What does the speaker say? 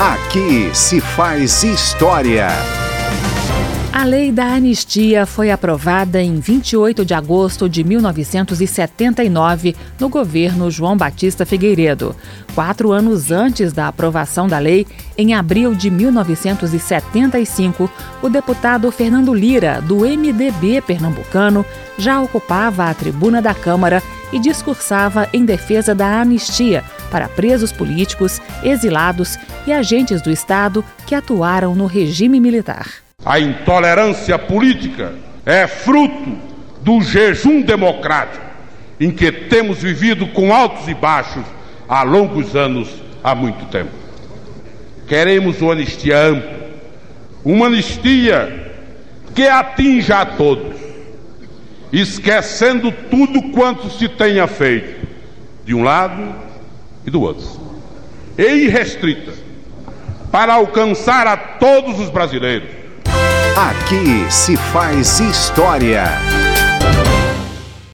Aqui se faz história. A lei da anistia foi aprovada em 28 de agosto de 1979 no governo João Batista Figueiredo. Quatro anos antes da aprovação da lei, em abril de 1975, o deputado Fernando Lira, do MDB pernambucano, já ocupava a tribuna da Câmara e discursava em defesa da anistia para presos políticos, exilados e agentes do Estado que atuaram no regime militar. A intolerância política é fruto do jejum democrático em que temos vivido com altos e baixos há longos anos, há muito tempo. Queremos uma anistia ampla, uma anistia que atinja a todos, esquecendo tudo quanto se tenha feito, de um lado e do outro, e irrestrita, para alcançar a todos os brasileiros Aqui se faz história.